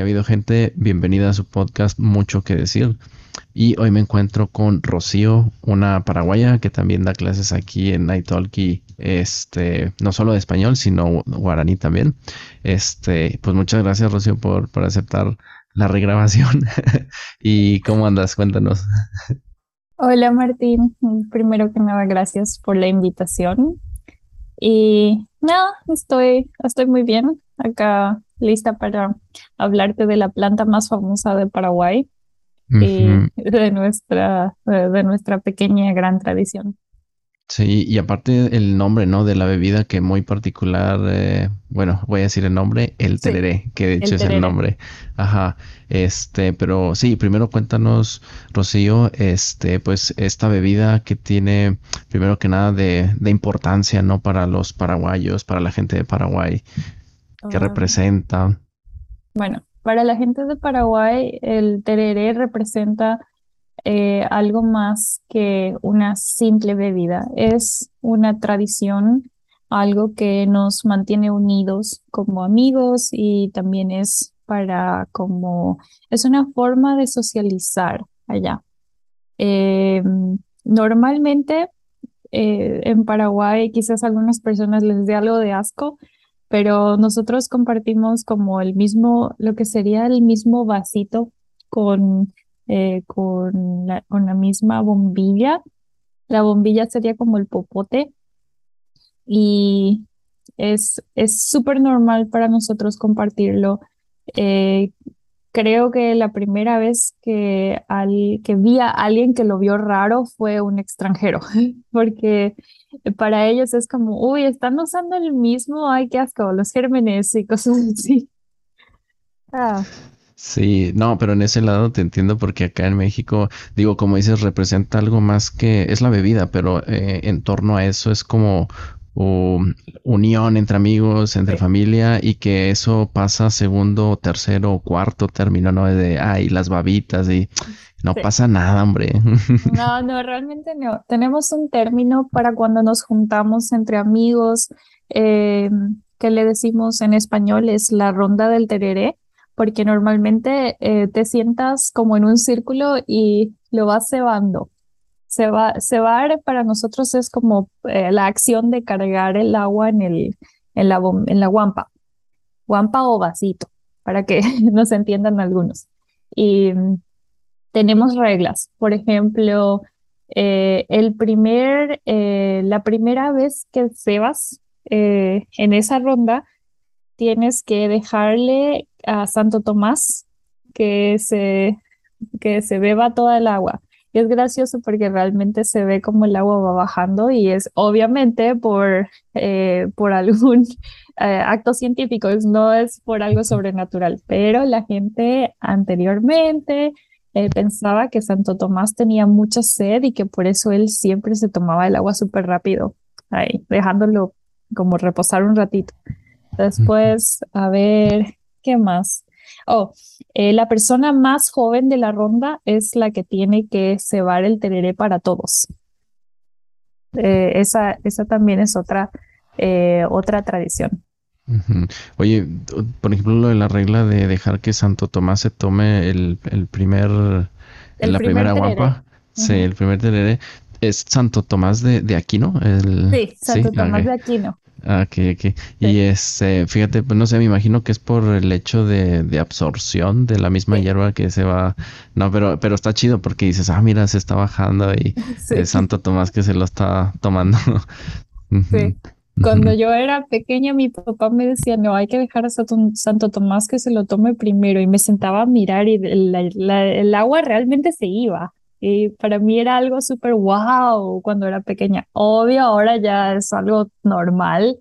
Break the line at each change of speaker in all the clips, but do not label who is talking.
ha habido gente. Bienvenida a su podcast Mucho que decir. Y hoy me encuentro con Rocío, una paraguaya que también da clases aquí en Italki, este, no solo de español, sino guaraní también. Este, pues muchas gracias, Rocío, por, por aceptar la regrabación. ¿Y cómo andas? Cuéntanos.
Hola, Martín. Primero que nada, gracias por la invitación. Y nada, estoy, estoy muy bien acá lista para hablarte de la planta más famosa de Paraguay y de nuestra, de nuestra pequeña gran tradición.
Sí, y aparte el nombre, ¿no? De la bebida que muy particular, eh, bueno, voy a decir el nombre, el tereré, que de hecho es el nombre. Ajá, este, pero sí, primero cuéntanos, Rocío, este, pues esta bebida que tiene, primero que nada, de, de importancia, ¿no? Para los paraguayos, para la gente de Paraguay, que ah. representa.
Bueno, para la gente de Paraguay, el tereré representa eh, algo más que una simple bebida. Es una tradición, algo que nos mantiene unidos como amigos y también es para como, es una forma de socializar allá. Eh, normalmente eh, en Paraguay quizás a algunas personas les dé algo de asco, pero nosotros compartimos como el mismo, lo que sería el mismo vasito con eh, con, la, misma bombilla. La bombilla sería como el popote y es súper normal para nosotros compartirlo. Eh, creo que la primera vez que, al, que vi a alguien que lo vio raro fue un extranjero, porque para ellos es como, uy, están usando el mismo, ay, qué asco, los gérmenes y cosas así.
Ah. Sí, no, pero en ese lado te entiendo porque acá en México, digo, como dices, representa algo más que es la bebida, pero eh, en torno a eso es como unión entre amigos, entre familia y que eso pasa segundo, tercero o cuarto término, ¿no? De, ay, las babitas y no pasa nada, hombre.
No, no, realmente no. Tenemos un término para cuando nos juntamos entre amigos, eh, que le decimos en español es la ronda del tereré porque normalmente eh, te sientas como en un círculo y lo vas cebando. Cebar para nosotros es como eh, la acción de cargar el agua en, el, en, la, en la guampa, guampa o vasito, para que nos entiendan algunos. Y tenemos reglas, por ejemplo, eh, el primer, la primera vez que cebas en esa ronda, tienes que dejarle a Santo Tomás que se, que se beba toda el agua. Y es gracioso porque realmente se ve como el agua va bajando y es obviamente por, eh, por algún eh, acto científico, no es por algo sobrenatural, pero la gente anteriormente eh, pensaba que Santo Tomás tenía mucha sed y que por eso él siempre se tomaba el agua súper rápido, ahí, dejándolo como reposar un ratito. Después, a ver, ¿qué más? Oh, eh, la persona más joven de la ronda es la que tiene que cebar el tereré para todos. Eh, esa, esa también es otra, eh, otra tradición.
Oye, por ejemplo, la regla de dejar que Santo Tomás se tome el, primer, la primera guapa, sí, el primer tereré, es Santo Tomás de, de Aquino.
El, sí, Santo Tomás de Aquino.
Ah, ok, ok. Y este, fíjate, pues no sé, me imagino que es por el hecho de, de absorción de la misma hierba que se va. No, pero, pero está chido porque dices, ah, mira, se está bajando y es Santo Tomás que se lo está tomando.
sí. Cuando yo era pequeña, mi papá me decía, no, hay que dejar a Santo, Tomás que se lo tome primero. Y me sentaba a mirar y el agua realmente se iba. Y para mí era algo súper wow cuando era pequeña. Obvio, ahora ya es algo normal,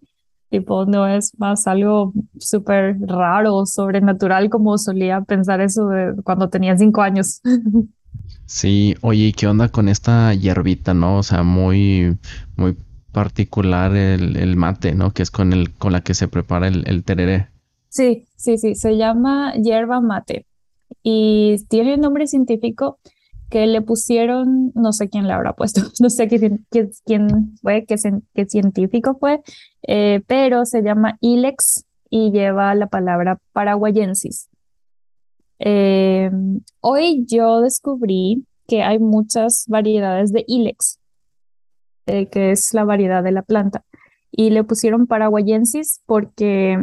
tipo, no es más algo súper raro o sobrenatural como solía pensar eso de cuando tenía cinco años.
Sí, oye, ¿qué onda con esta hierbita, no? O sea, muy, muy particular el, el mate, ¿no? Que es con, el, con la que se prepara el, el tereré.
Sí, sí, sí, se llama hierba mate y tiene un nombre científico que le pusieron, no sé quién le habrá puesto, no sé quién, quién, fue, qué, qué, científico fue, eh, pero se llama Ilex y lleva la palabra paraguayensis. Em, hoy yo descubrí que hay muchas variedades de Ilex, eh, que es la variedad de la planta, y le pusieron paraguayensis porque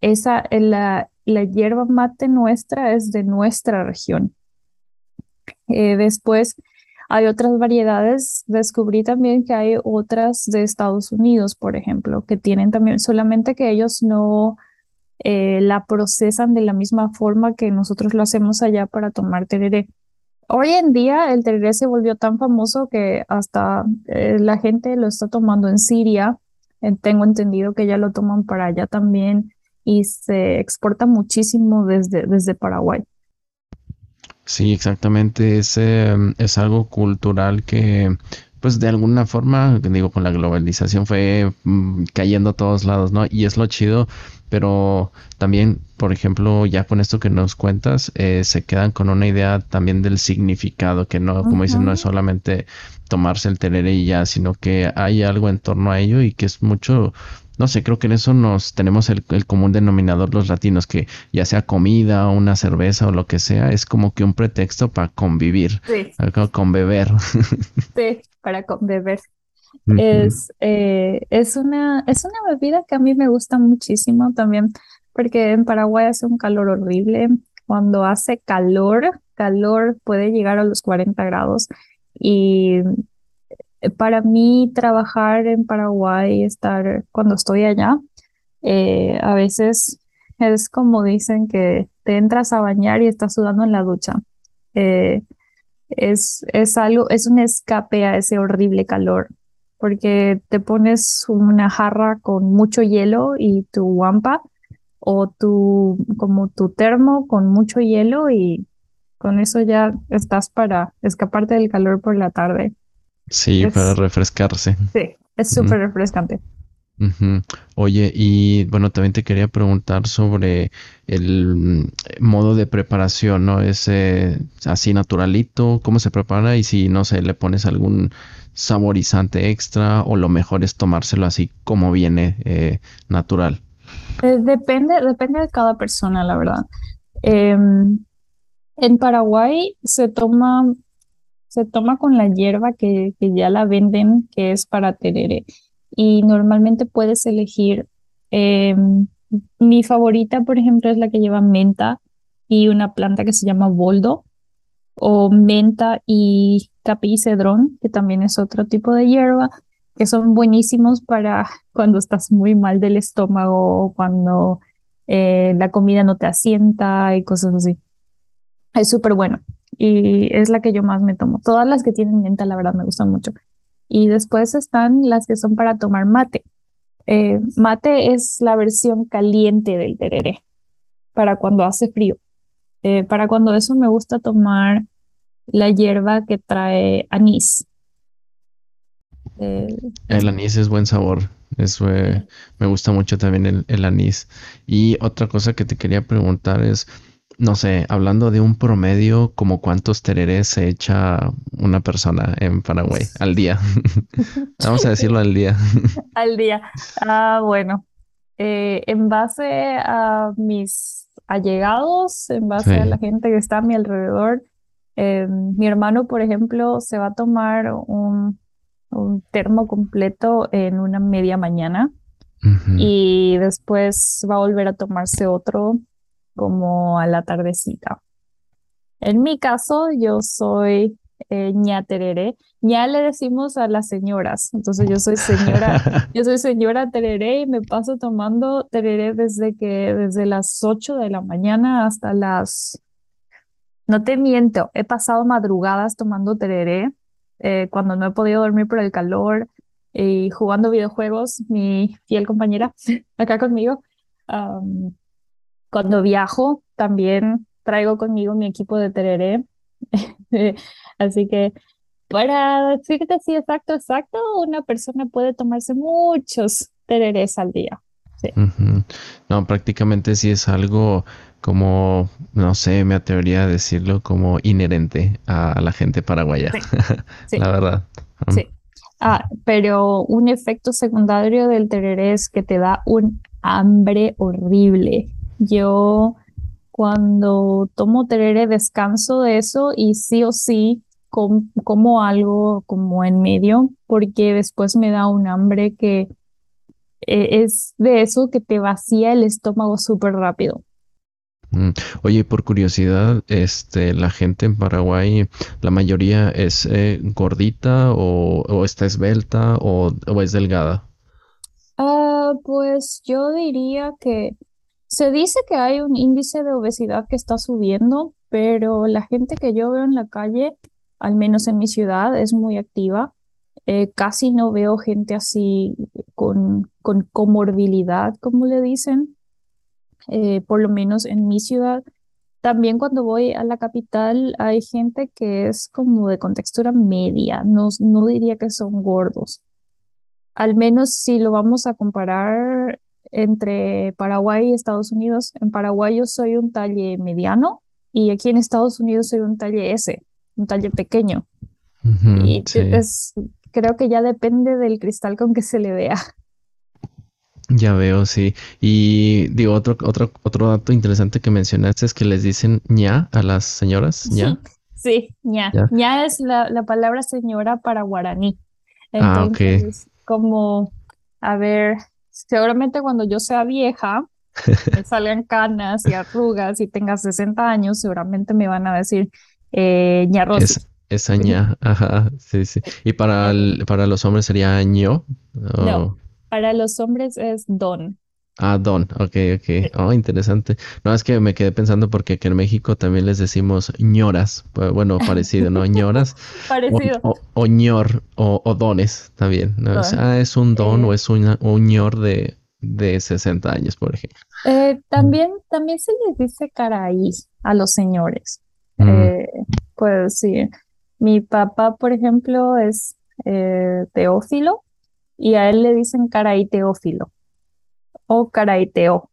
esa, la, la hierba mate nuestra es de nuestra región. Eh, después hay otras variedades. Descubrí también que hay otras de Estados Unidos, por ejemplo, que tienen también, solamente que ellos no eh, la procesan de la misma forma que nosotros lo hacemos allá para tomar tereré. Hoy en día el tereré se volvió tan famoso que hasta eh, la gente lo está tomando en Siria. tengo entendido que ya lo toman para allá también y se exporta muchísimo desde, desde Paraguay.
Sí, exactamente. Es, em, es algo cultural que, pues de alguna forma, digo, con la globalización fue mm, cayendo a todos lados, ¿no? Y es lo chido, pero también, por ejemplo, ya con esto que nos cuentas, eh, se quedan con una idea también del significado, que no, como dicen, no es solamente tomarse el tereré y ya, sino que hay algo en torno a ello y que es mucho no sé, creo que en eso nos tenemos el, común denominador los latinos, que ya sea comida o una cerveza o lo que sea, es como que un pretexto para convivir, sí. con beber.
Sí, para conbeber. es, eh, es, una, es una bebida que a mí me gusta muchísimo también, porque en Paraguay hace un calor horrible. Cuando hace calor, calor puede llegar a los 40 grados y para mí trabajar en Paraguay, estar cuando estoy allá, eh, a veces es como dicen que te entras a bañar y estás sudando en la ducha. Eh, es, es algo, es un escape a ese horrible calor, porque te pones una jarra con mucho hielo y tu guampa o tu, como tu termo con mucho hielo y con eso ya estás para escaparte del calor por la tarde.
Sí, para refrescarse.
Sí, es súper refrescante.
Oye, y bueno, también te quería preguntar sobre el mm, modo de preparación, ¿no? Es así naturalito, ¿cómo se prepara? Y si, no sé, le pones algún saborizante extra o lo mejor es tomárselo así como viene eh, natural.
Eh, depende, depende de cada persona, la verdad. Em, en Paraguay se toma se toma con la hierba que, ya la venden, que es para tereré. Y normalmente puedes elegir, em, mi favorita, por ejemplo, es la que lleva menta y una planta que se llama boldo, o menta y capí cedrón, que también es otro tipo de hierba, que son buenísimos para cuando estás muy mal del estómago o cuando eh, la comida no te asienta y cosas así. Es súper bueno y es la que yo más me tomo. Todas las que tienen menta, la verdad, me gustan mucho. Y después están las que son para tomar mate. Eh, mate es la versión caliente del tereré, para cuando hace frío. Eh, para cuando eso me gusta tomar la hierba que trae anís.
el anís es buen sabor. Eso me gusta mucho también el, el anís. Y otra cosa que te quería preguntar es, no sé, hablando de un promedio, como cuántos tererés se echa una persona en Paraguay al día. Vamos a decirlo al día.
al día. Ah, bueno. Eh, en base a mis allegados, en base a la gente que está a mi alrededor, eh, mi hermano, por ejemplo, se va a tomar un, termo completo en una media mañana y después va a volver a tomarse otro como a la tardecita. En mi caso, yo soy eh, ña tereré. ña le decimos a las señoras. Entonces yo soy señora, yo soy señora tereré y me paso tomando tereré desde que, desde las 8 de la mañana hasta las, no te miento, he pasado madrugadas tomando tereré eh, cuando no he podido dormir por el calor y jugando videojuegos, mi fiel compañera acá conmigo. Cuando viajo, también traigo conmigo mi equipo de tereré. Así que para decirte así exacto, exacto, una persona puede tomarse muchos tererés al día.
No, prácticamente sí es algo como, no sé, me atrevería a decirlo como inherente a la gente paraguaya. la verdad.
Sí. Ah, pero un efecto secundario del tereré es que te da un hambre horrible. Yo cuando tomo tereré descanso de eso y sí o sí como algo como en medio porque después me da un hambre que eh, es de eso que te vacía el estómago súper rápido.
Mm. Oye, por curiosidad, este, la gente en Paraguay, la mayoría es eh, gordita o, está esbelta o, es delgada.
Ah, pues yo diría que se dice que hay un índice de obesidad que está subiendo, pero la gente que yo veo en la calle, al menos en mi ciudad, es muy activa. Eh, casi no veo gente así con, con comorbilidad, como le dicen. Eh, por lo menos en mi ciudad. También cuando voy a la capital hay gente que es como de contextura media, no, no diría que son gordos. Al menos si lo vamos a comparar entre Paraguay y Estados Unidos, en Paraguay yo soy un talle mediano y aquí en Estados Unidos soy un talle S, un talle pequeño. y creo que ya depende del cristal con que se le vea.
Ya veo, sí. Y digo, otro, otro, otro dato interesante que mencionaste es que les dicen ña a las señoras, ña.
Sí, ña. ña. es la, la, palabra señora para guaraní. ah, ok. como, a ver, seguramente cuando yo sea vieja, me salgan canas y arrugas y tenga 60 años, seguramente me van a decir eh, ña Rosy.
esa ña, ajá, sí, sí. ¿Y para, el, para los hombres sería ño?
No. Para los hombres es don.
Ah, don, ok, ok. Oh, interesante. No, es que me quedé pensando porque aquí en México también les decimos ñoras. Bueno, parecido, ¿no? ñoras.
parecido.
O, ñor, o, dones también. ¿no? ah, es un don o es un, ñor de, de 60 años, por ejemplo.
Eh, también, también se les dice caraí a los señores. Mm. Eh, pues sí. Mi papá, por ejemplo, es eh, teófilo y a él le dicen Caray Teófilo o Caray Teo.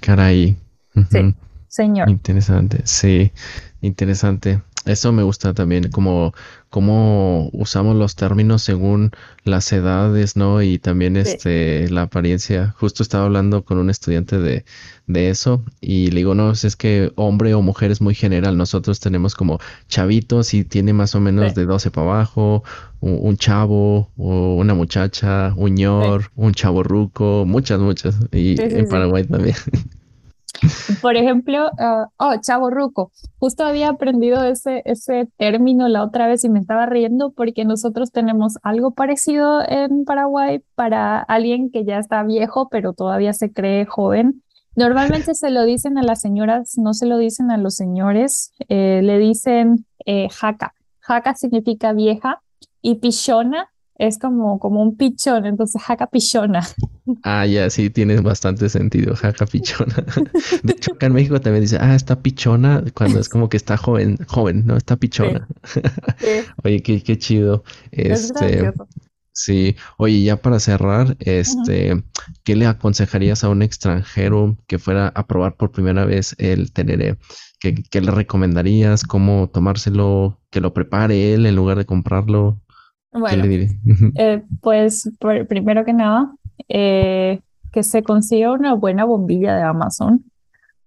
Caray.
Sí, señor.
Interesante, sí, interesante. Eso me gusta también, como cómo usamos los términos según las edades, ¿no? Y también este la apariencia. Justo estaba hablando con un estudiante de, de eso y le digo, no, es que hombre o mujer es muy general. Nosotros tenemos como chavitos y tiene más o menos de 12 para abajo, un, chavo o una muchacha, un ñor, un chavo ruco, muchas, muchas. Y en Paraguay también.
Por ejemplo, uh, oh, chavo ruco. Justo había aprendido ese, ese término la otra vez y me estaba riendo porque nosotros tenemos algo parecido en Paraguay para alguien que ya está viejo pero todavía se cree joven. Normalmente se lo dicen a las señoras, no se lo dicen a los señores, eh, le dicen eh, jaca. Jaca significa vieja y pichona es como, como un pichón, entonces jaca pichona.
Ah, ya, sí, tiene bastante sentido, jaca pichona. De hecho, acá en México también dice, ah, está pichona, cuando es como que está joven, joven, ¿no? Está pichona. Oye, qué, qué chido. Este, sí, oye, ya para cerrar, este, ¿qué le aconsejarías a un extranjero que fuera a probar por primera vez el teneré? ¿Qué, qué le recomendarías? ¿Cómo tomárselo? ¿Que lo prepare él en lugar de comprarlo?
Bueno, eh, pues primero que nada, eh, que se consiga una buena bombilla de Amazon.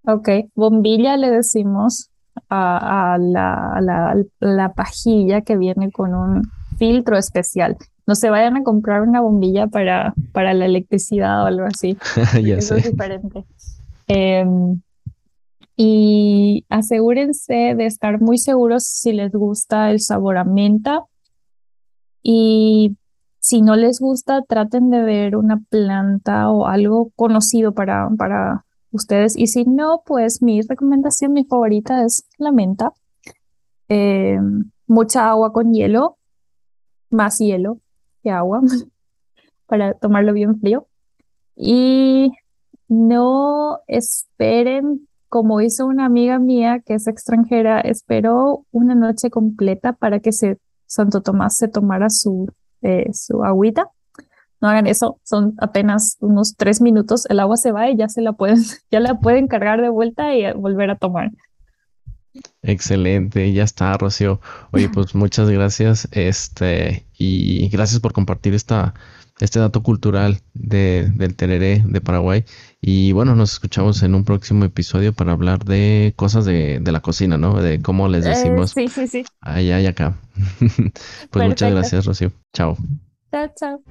Ok, bombilla le decimos a, la, la, pajilla que viene con un filtro especial. No se vayan a comprar una bombilla para, para la electricidad o algo así. Eso es diferente. Em, y asegúrense de estar muy seguros si les gusta el sabor a menta y si no les gusta, traten de ver una planta o algo conocido para, para ustedes. Y si no, pues mi recomendación, mi favorita es la menta. Eh, mucha agua con hielo, más hielo que agua, para tomarlo bien frío. Y no esperen, como hizo una amiga mía que es extranjera, esperó una noche completa para que se Santo Tomás se tomara su, eh, su agüita. No hagan eso, son apenas unos tres minutos, el agua se va y ya se la pueden, ya la pueden cargar de vuelta y volver a tomar.
Excelente, ya está, Rocío. Oye, pues muchas gracias, este, y gracias por compartir esta, este dato cultural de, del Tereré de Paraguay. Y bueno, nos escuchamos en un próximo episodio para hablar de cosas de, de la cocina, ¿no? De cómo les eh, decimos
sí, sí, sí.
allá y acá. pues muchas gracias, Rocío. Chao.
Chao, chao.